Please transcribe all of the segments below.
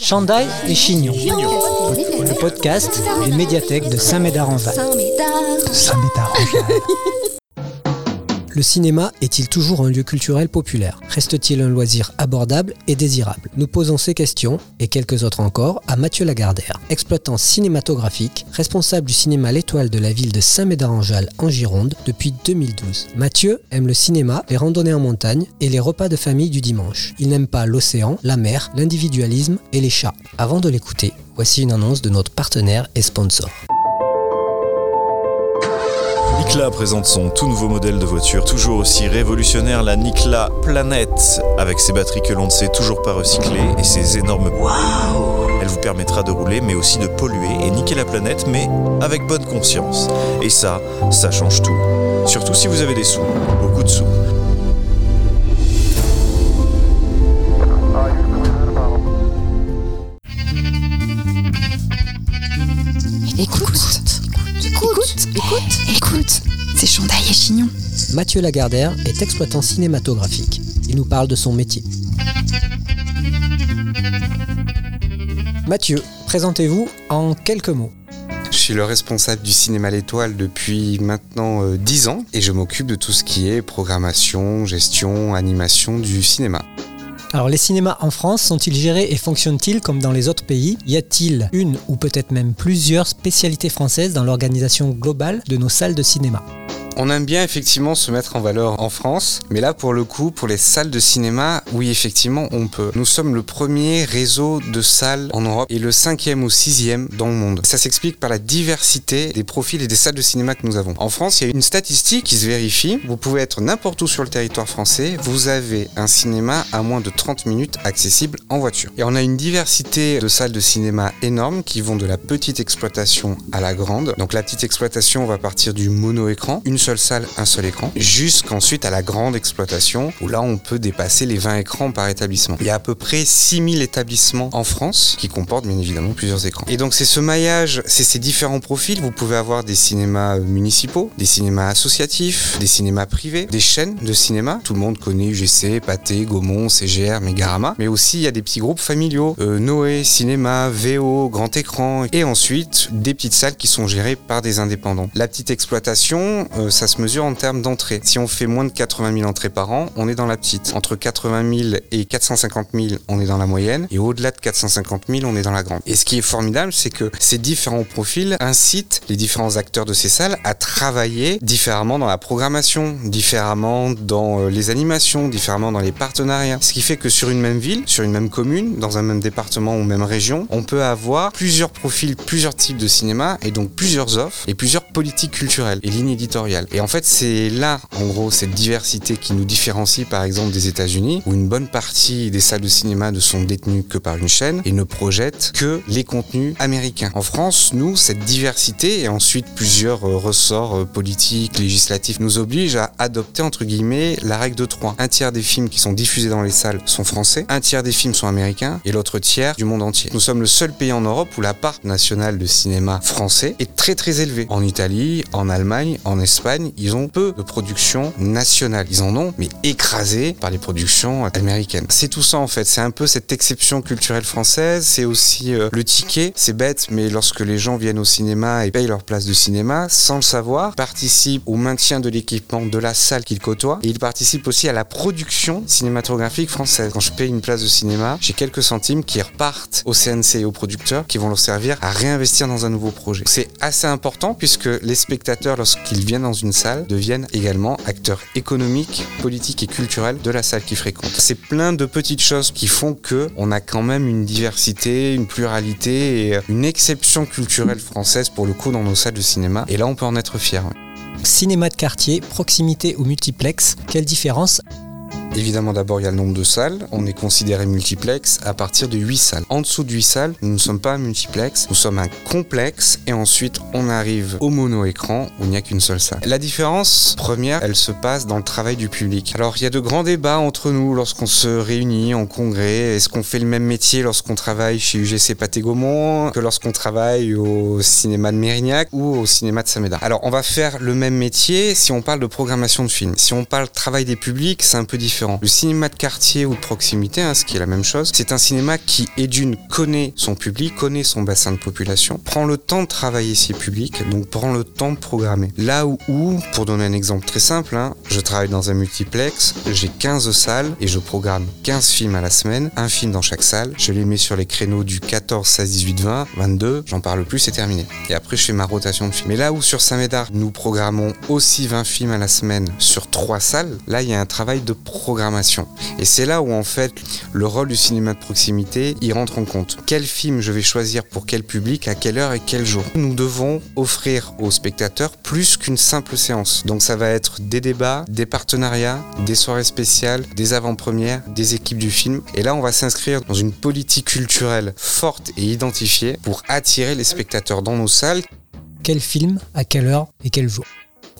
Chandail et Chignon, le podcast des médiathèques de Saint-Médard-en-Val. Le cinéma est-il toujours un lieu culturel populaire? Reste-t-il un loisir abordable et désirable? Nous posons ces questions, et quelques autres encore, à Mathieu Lagardère, exploitant cinématographique, responsable du cinéma L'Étoile de la ville de Saint-Médard-en-Jalles en Gironde depuis 2012. Mathieu aime le cinéma, les randonnées en montagne et les repas de famille du dimanche. Il n'aime pas l'océan, la mer, l'individualisme et les chats. Avant de l'écouter, voici une annonce de notre partenaire et sponsor. Nicla présente son tout nouveau modèle de voiture, toujours aussi révolutionnaire, la Nicla Planète, avec ses batteries que l'on ne sait toujours pas recycler et ses énormes... Elle vous permettra de rouler, mais aussi de polluer et niquer la planète, mais avec bonne conscience. Et ça, ça change tout. Surtout si vous avez des sous, beaucoup de sous. Écoute, c'est Chandail et Chignon. Mathieu Lagardère est exploitant cinématographique. Il nous parle de son métier. Mathieu, présentez-vous en quelques mots. Je suis le responsable du cinéma L'Étoile depuis maintenant euh, 10 ans et je m'occupe de tout ce qui est programmation, gestion, animation du cinéma. Alors les cinémas en France sont-ils gérés et fonctionnent-ils comme dans les autres pays? Y a-t-il une ou peut-être même plusieurs spécialités françaises dans l'organisation globale de nos salles de cinéma? On aime bien effectivement se mettre en valeur en France, mais là pour le coup, pour les salles de cinéma, oui effectivement on peut. Nous sommes le premier réseau de salles en Europe et le cinquième ou sixième dans le monde. Ça s'explique par la diversité des profils et des salles de cinéma que nous avons. En France, il y a une statistique qui se vérifie. Vous pouvez être n'importe où sur le territoire français, vous avez un cinéma à moins de 30 minutes accessible en voiture. Et on a une diversité de salles de cinéma énormes qui vont de la petite exploitation à la grande. Donc la petite exploitation va partir du mono-écran, seule salle, un seul écran, jusqu'ensuite à la grande exploitation où là on peut dépasser les 20 écrans par établissement. Il y a à peu près 6000 établissements en France qui comportent bien évidemment plusieurs écrans. Et donc c'est ce maillage, c'est ces différents profils. Vous pouvez avoir des cinémas municipaux, des cinémas associatifs, des cinémas privés, des chaînes de cinéma. Tout le monde connaît UGC, Pathé, Gaumont, CGR, Megarama. Mais aussi il y a des petits groupes familiaux, euh, Noé, Cinéma, VO, Grand Écran. Et ensuite des petites salles qui sont gérées par des indépendants. La petite exploitation, euh, ça se mesure en termes d'entrées. Si on fait moins de 80 000 entrées par an, on est dans la petite. Entre 80 000 et 450 000, on est dans la moyenne. Et au-delà de 450 000, on est dans la grande. Et ce qui est formidable, c'est que ces différents profils incitent les différents acteurs de ces salles à travailler différemment dans la programmation, différemment dans euh, les animations, différemment dans les partenariats. Ce qui fait que sur une même ville, sur une même commune, dans un même département ou même région, on peut avoir plusieurs profils, plusieurs types de cinéma et donc plusieurs offres et plusieurs politiques culturelles et lignes éditoriales. Et en fait, c'est là, en gros, cette diversité qui nous différencie par exemple des États-Unis, où une bonne partie des salles de cinéma ne sont détenues que par une chaîne et ne projettent que les contenus américains. En France, nous, cette diversité et ensuite plusieurs euh, ressorts euh, politiques, législatifs nous obligent à adopter entre guillemets la règle de 3. Un tiers des films qui sont diffusés dans les salles sont français, un tiers des films sont américains et l'autre tiers du monde entier. Nous sommes le seul pays en Europe où la part nationale de cinéma français est très très élevée. En Allemagne, en Espagne, ils ont peu de productions nationales. Ils en ont, mais écrasées par les productions américaines. C'est tout ça en fait. C'est un peu cette exception culturelle française. C'est aussi euh, le ticket. C'est bête, mais lorsque les gens viennent au cinéma et payent leur place de cinéma, sans le savoir, participent au maintien de l'équipement de la salle qu'ils côtoient et ils participent aussi à la production cinématographique française. Quand je paye une place de cinéma, j'ai quelques centimes qui repartent au CNC et aux producteurs qui vont leur servir à réinvestir dans un nouveau projet. C'est assez important puisque les spectateurs, lorsqu'ils viennent dans une salle, deviennent également acteurs économiques, politiques et culturels de la salle qu'ils fréquentent. C'est plein de petites choses qui font que on a quand même une diversité, une pluralité et une exception culturelle française pour le coup dans nos salles de cinéma. Et là, on peut en être fier. Cinéma de quartier, proximité ou multiplex, quelle différence Évidemment, d'abord, il y a le nombre de salles. On est considéré multiplex à partir de 8 salles. En dessous de 8 salles, nous ne sommes pas un multiplex, nous sommes un complexe et ensuite on arrive au mono-écran où il n'y a qu'une seule salle. La différence première, elle se passe dans le travail du public. Alors, il y a de grands débats entre nous lorsqu'on se réunit en congrès. Est-ce qu'on fait le même métier lorsqu'on travaille chez UGC Pathé Gaumont que lorsqu'on travaille au cinéma de Mérignac ou au cinéma de Saméda Alors, on va faire le même métier si on parle de programmation de films. Si on parle travail des publics, c'est un peu différent Le cinéma de quartier ou de proximité, hein, ce qui est la même chose, c'est un cinéma qui, et d'une, connaît son public, connaît son bassin de population, prend le temps de travailler ses publics, donc prend le temps de programmer. Là où, pour donner un exemple très simple, hein, je travaille dans un multiplex, j'ai 15 salles et je programme 15 films à la semaine, un film dans chaque salle, je les mets sur les créneaux du 14, 16, 18, 20, 22, j'en parle plus, c'est terminé. Et après, je fais ma rotation de films. Mais là où sur Saint-Médard, nous programmons aussi 20 films à la semaine sur 3 salles, là, il y a un travail de programmation. Et c'est là où, en fait, le rôle du cinéma de proximité, il rentre en compte. Quel film je vais choisir pour quel public, à quelle heure et quel jour? Nous devons offrir aux spectateurs plus qu'une simple séance. Donc ça va être des débats, des partenariats, des soirées spéciales, des avant-premières, des équipes du film. Et là, on va s'inscrire dans une politique culturelle forte et identifiée pour attirer les spectateurs dans nos salles. Quel film, à quelle heure et quel jour?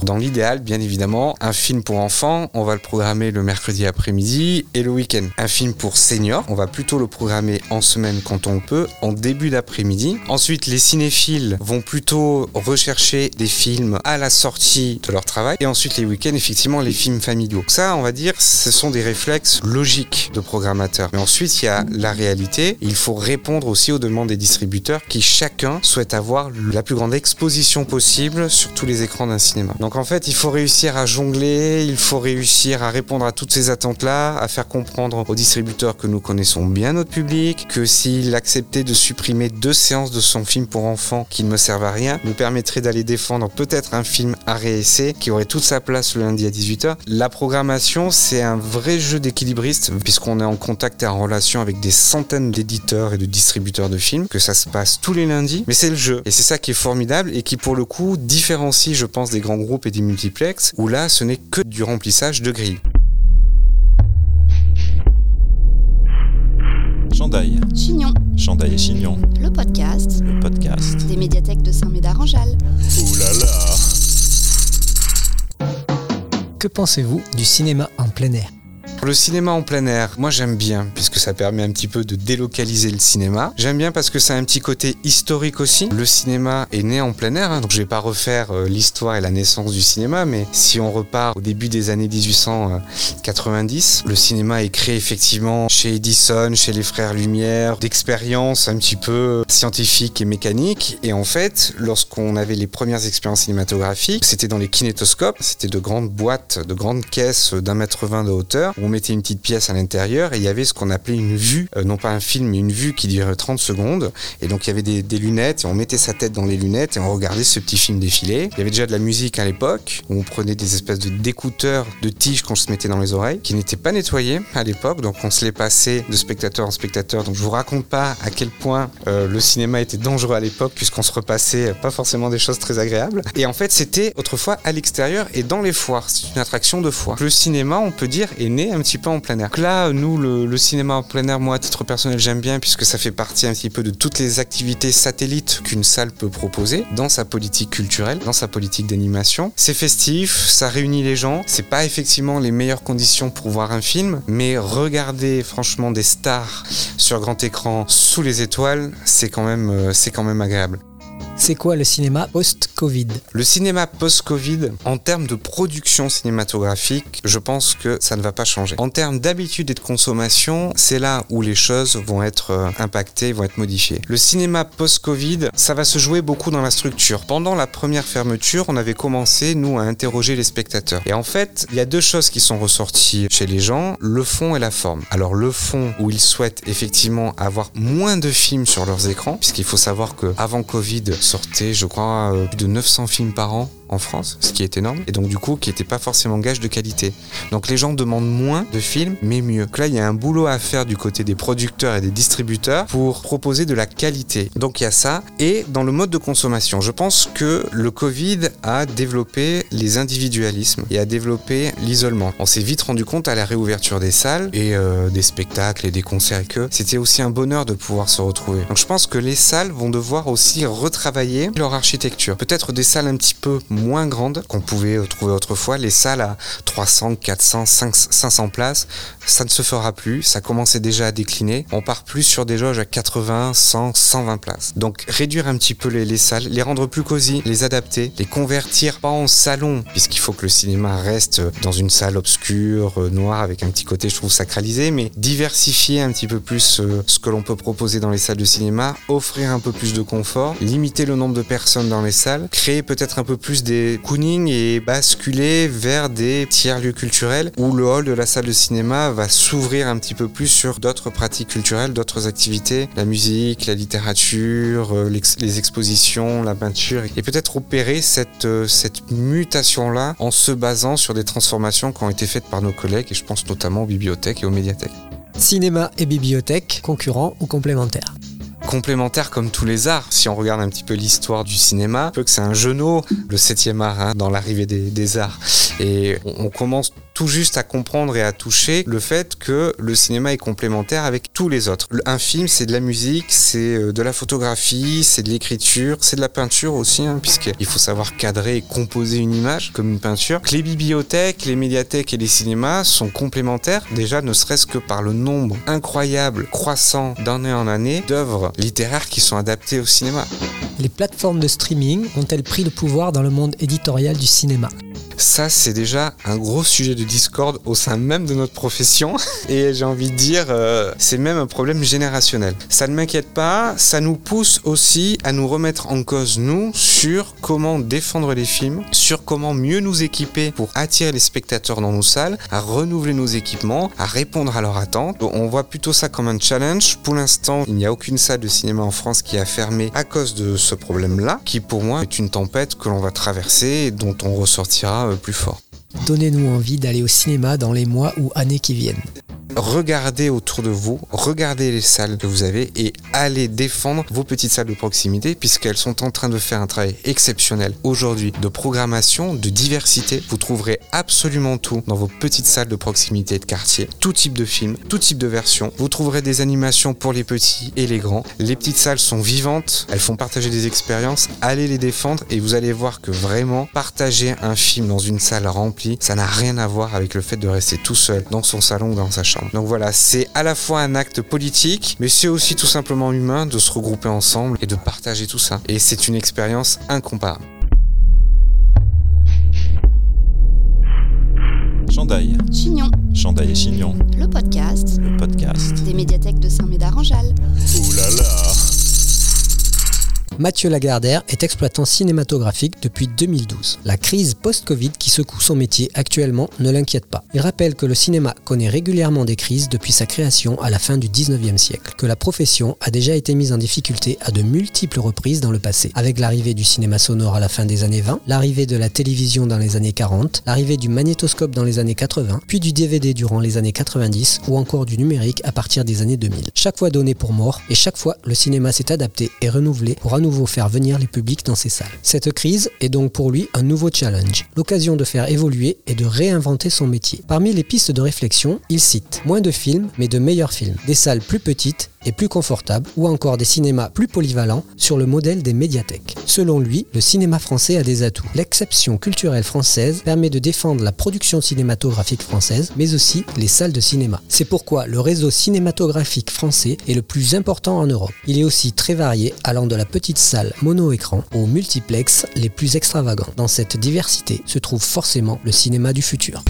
Dans l'idéal, bien évidemment, un film pour enfants, on va le programmer le mercredi après-midi et le week-end. Un film pour seniors, on va plutôt le programmer en semaine quand on peut, en début d'après-midi. Ensuite, les cinéphiles vont plutôt rechercher des films à la sortie de leur travail. Et ensuite, les week-ends, effectivement, les films familiaux. Ça, on va dire, ce sont des réflexes logiques de programmateurs. Mais ensuite, il y a la réalité. Il faut répondre aussi aux demandes des distributeurs qui chacun souhaite avoir la plus grande exposition possible sur tous les écrans d'un cinéma. Donc en fait, il faut réussir à jongler, il faut réussir à répondre à toutes ces attentes-là, à faire comprendre aux distributeurs que nous connaissons bien notre public, que s'il acceptait de supprimer deux séances de son film pour enfants qui ne me servent à rien, nous permettrait d'aller défendre peut-être un film à réessai qui aurait toute sa place le lundi à 18h. La programmation, c'est un vrai jeu d'équilibriste puisqu'on est en contact et en relation avec des centaines d'éditeurs et de distributeurs de films, que ça se passe tous les lundis, mais c'est le jeu. Et c'est ça qui est formidable et qui pour le coup différencie, je pense, des grands groupes et des multiplex, où là, ce n'est que du remplissage de grilles. Chandail. Chignon. Chandail et Chignon. Le podcast. Le podcast. Des médiathèques de Saint-Médard-en-Jalles. Ouh là là Que pensez-vous du cinéma en plein air? Le cinéma en plein air, moi j'aime bien, puisque ça permet un petit peu de délocaliser le cinéma. J'aime bien parce que ça a un petit côté historique aussi. Le cinéma est né en plein air, hein, donc je vais pas refaire euh, l'histoire et la naissance du cinéma, mais si on repart au début des années 1890, le cinéma est créé effectivement chez Edison, chez les frères Lumière, d'expériences un petit peu scientifiques et mécaniques. Et en fait, lorsqu'on avait les premières expériences cinématographiques, c'était dans les kinétoscopes, c'était de grandes boîtes, de grandes caisses d'un mètre vingt de hauteur, mettait une petite pièce à l'intérieur et il y avait ce qu'on appelait une vue, euh, non pas un film, mais une vue qui durait 30 secondes. Et donc il y avait des, lunettes et on mettait sa tête dans les lunettes et on regardait ce petit film défiler. Il y avait déjà de la musique à l'époque où on prenait des espèces de d'écouteurs de tiges qu'on se mettait dans les oreilles qui n'étaient pas nettoyés à l'époque. Donc on se les passait de spectateur en spectateur. Donc je vous raconte pas à quel point euh, le cinéma était dangereux à l'époque puisqu'on se repassait pas forcément des choses très agréables. Et en fait c'était autrefois à l'extérieur et dans les foires. C'est une attraction de foire. Le cinéma, on peut dire, est né un petit peu en plein air. Donc là, nous, le, cinéma en plein air, moi, à titre personnel, j'aime bien puisque ça fait partie un petit peu de toutes les activités satellites qu'une salle peut proposer dans sa politique culturelle, dans sa politique d'animation. C'est festif, ça réunit les gens. C'est pas effectivement les meilleures conditions pour voir un film, mais regarder franchement des stars sur grand écran sous les étoiles, c'est quand même, euh, c'est quand même agréable. C'est quoi le cinéma Le cinéma post-Covid, en termes de production cinématographique, je pense que ça ne va pas changer. En termes d'habitude et de consommation, c'est là où les choses vont être euh, impactées, vont être modifiées. Le cinéma post-Covid, ça va se jouer beaucoup dans la structure. Pendant la première fermeture, on avait commencé, nous, à interroger les spectateurs. Et en fait, il y a deux choses qui sont ressorties chez les gens, le fond et la forme. Alors le fond, où ils souhaitent effectivement avoir moins de films sur leurs écrans, puisqu'il faut savoir que avant Covid, sortait, je crois, euh, plus de 900 films par an en France, ce qui est énorme, et donc du coup qui n'était pas forcément gage de qualité. Donc les gens demandent moins de films, mais mieux. là, il y a un boulot à faire du côté des producteurs et des distributeurs pour proposer de la qualité. Donc il y a ça. Et dans le mode de consommation, je pense que le Covid a développé les individualismes et a développé l'isolement. On s'est vite rendu compte à la réouverture des salles et euh, des spectacles et des concerts que c'était aussi un bonheur de pouvoir se retrouver. Donc je pense que les salles vont devoir aussi retravailler leur architecture. Peut-être des salles un petit peu moins grandes qu'on pouvait euh, trouver autrefois. Les salles à 300, 400, 500 places, ça ne se fera plus. Ça commençait déjà à décliner. On part plus sur des jauges à 80, 100, 120 places. Donc réduire un petit peu les, les salles, les rendre plus cosy, les adapter, les convertir pas en salon, puisqu'il faut que le cinéma reste dans une salle obscure, euh, noire, avec un petit côté, je trouve, sacralisé, mais diversifier un petit peu plus euh, ce que l'on peut proposer dans les salles de cinéma, offrir un peu plus de confort, limiter le nombre de personnes dans les salles, créer peut-être un peu plus des cooning et basculer vers des tiers lieux culturels où le hall de la salle de cinéma va s'ouvrir un petit peu plus sur d'autres pratiques culturelles, d'autres activités, la musique, la littérature, euh, les expositions, la peinture, et peut-être opérer cette, euh, cette mutation-là en se basant sur des transformations qui ont été faites par nos collègues, et je pense notamment aux bibliothèques et aux médiathèques. Cinéma et bibliothèque, concurrents ou complémentaires complémentaires comme tous les arts. Si on regarde un petit peu l'histoire du cinéma, peu que c'est un genou, le septième art hein, dans l'arrivée des, des, arts. Et on, commence tout juste à comprendre et à toucher le fait que le cinéma est complémentaire avec tous les autres. Un film, c'est de la musique, c'est euh, de la photographie, c'est de l'écriture, c'est de la peinture aussi, hein, puisqu'il faut savoir cadrer et composer une image comme une peinture. Les bibliothèques, les médiathèques et les cinémas sont complémentaires, déjà ne serait-ce que par le nombre incroyable, croissant d'année en année, d'œuvres littéraires qui sont adaptées au cinéma. Les plateformes de streaming ont-elles pris le pouvoir dans le monde éditorial du cinéma? Ça, c'est déjà un gros sujet de discorde au sein même de notre profession. Et j'ai envie de dire, euh, c'est même un problème générationnel. Ça ne m'inquiète pas, ça nous pousse aussi à nous remettre en cause, nous, sur comment défendre les films, sur comment mieux nous équiper pour attirer les spectateurs dans nos salles, à renouveler nos équipements, à répondre à leurs attentes. On voit plutôt ça comme un challenge. Pour l'instant, il n'y a aucune salle de cinéma en France qui a fermé à cause de ce problème-là, qui pour moi est une tempête que l'on va traverser et dont on ressortira euh, plus fort. Donnez-nous envie d'aller au cinéma dans les mois ou années qui viennent regardez autour de vous, regardez les salles que vous avez et allez défendre vos petites salles de proximité puisqu'elles sont en train de faire un travail exceptionnel aujourd'hui de programmation, de diversité. Vous trouverez absolument tout dans vos petites salles de proximité de quartier, tout type de films, tout type de versions. Vous trouverez des animations pour les petits et les grands. Les petites salles sont vivantes, elles font partager des expériences, allez les défendre et vous allez voir que vraiment partager un film dans une salle remplie, ça n'a rien à voir avec le fait de rester tout seul dans son salon ou dans sa chambre. Donc voilà, c'est à la fois un acte politique, mais c'est aussi tout simplement humain de se regrouper ensemble et de partager tout ça. Et c'est une expérience incomparable. Chandail. Chignon. Chandail et Chignon. Le podcast. Le podcast. Des médiathèques de Saint-Médard-en-Jalles. Ouh là là Mathieu Lagardère est exploitant cinématographique depuis 2012. La crise post-Covid qui secoue son métier actuellement ne l'inquiète pas. Il rappelle que le cinéma connaît régulièrement des crises depuis sa création à la fin du 19e siècle, que la profession a déjà été mise en difficulté à de multiples reprises dans le passé, avec l'arrivée du cinéma sonore à la fin des années 20, l'arrivée de la télévision dans les années 40, l'arrivée du magnétoscope dans les années 80, puis du DVD durant les années 90 ou encore du numérique à partir des années 2000. Chaque fois donné pour mort et chaque fois le cinéma s'est adapté et renouvelé pour faire venir les publics dans ses salles. Cette crise est donc pour lui un nouveau challenge, l'occasion de faire évoluer et de réinventer son métier. Parmi les pistes de réflexion, il cite moins de films mais de meilleurs films, des salles plus petites et plus confortables ou encore des cinémas plus polyvalents sur le modèle des médiathèques. Selon lui, le cinéma français a des atouts. L'exception culturelle française permet de défendre la production cinématographique française mais aussi les salles de cinéma. C'est pourquoi le réseau cinématographique français est le plus important en Europe. Il est aussi très varié allant de la petite salle mono-écran aux multiplex les plus extravagants. Dans cette diversité se trouve forcément le cinéma du futur.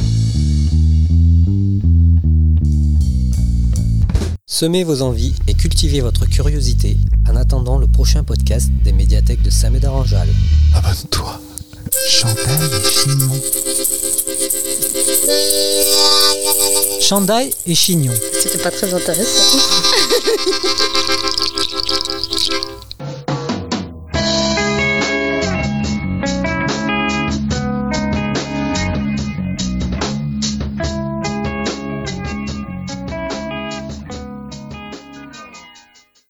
Semez vos envies et cultivez votre curiosité en attendant le prochain podcast des médiathèques de Saint-Médard-en-Jalles. Abonne-toi. Chandail et Chignon. Chandail et Chignon. C'était pas très intéressant.